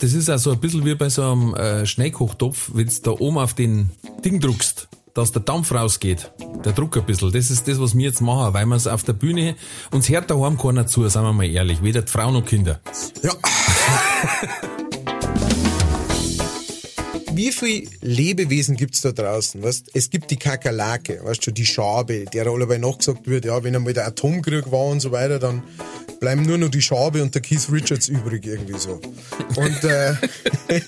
Das ist auch so ein bisschen wie bei so einem äh, Schnellkochtopf, wenn du da oben auf den Ding druckst, dass der Dampf rausgeht. Der Druck ein bisschen. Das ist das, was wir jetzt machen, weil wir es auf der Bühne, uns hört daheim keiner zu, sagen wir mal ehrlich. Weder die Frau noch Kinder. Ja. Wie viele Lebewesen gibt's da draußen? Weißt? Es gibt die Kakerlake, weißt du, die Schabe, der allebei nachgesagt wird, ja, wenn einmal der Atomkrieg war und so weiter, dann bleiben nur noch die Schabe und der Keith Richards übrig, irgendwie so. Und äh,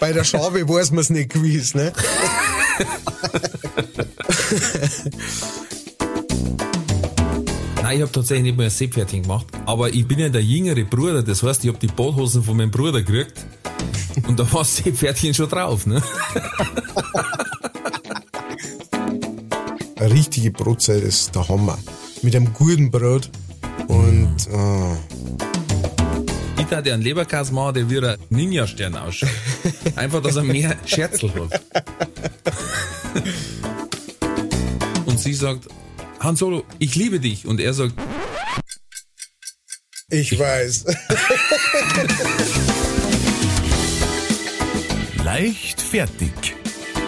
bei der Schabe weiß man es nicht gewiss, ne? Nein, ich habe tatsächlich nicht mehr ein Seepferdchen gemacht, aber ich bin ja der jüngere Bruder, das heißt, ich habe die Badhosen von meinem Bruder gekriegt und da war das Seepferdchen schon drauf, ne? Eine richtige Brotzeit ist der Hammer. Mit einem guten Brot und oh. Ich hätte einen Leberkäse machen, der wie ein Ninja-Stern ausschaut. Einfach, dass er mehr Scherzel hat. Und sie sagt, Han Solo, ich liebe dich. Und er sagt, ich weiß. Leicht fertig.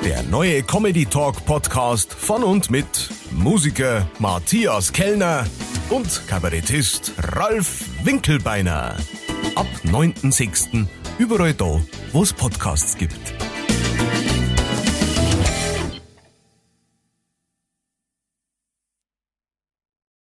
Der neue Comedy Talk Podcast von und mit Musiker Matthias Kellner und Kabarettist Ralf Winkelbeiner. Ab 9.6. überall da, wo es Podcasts gibt.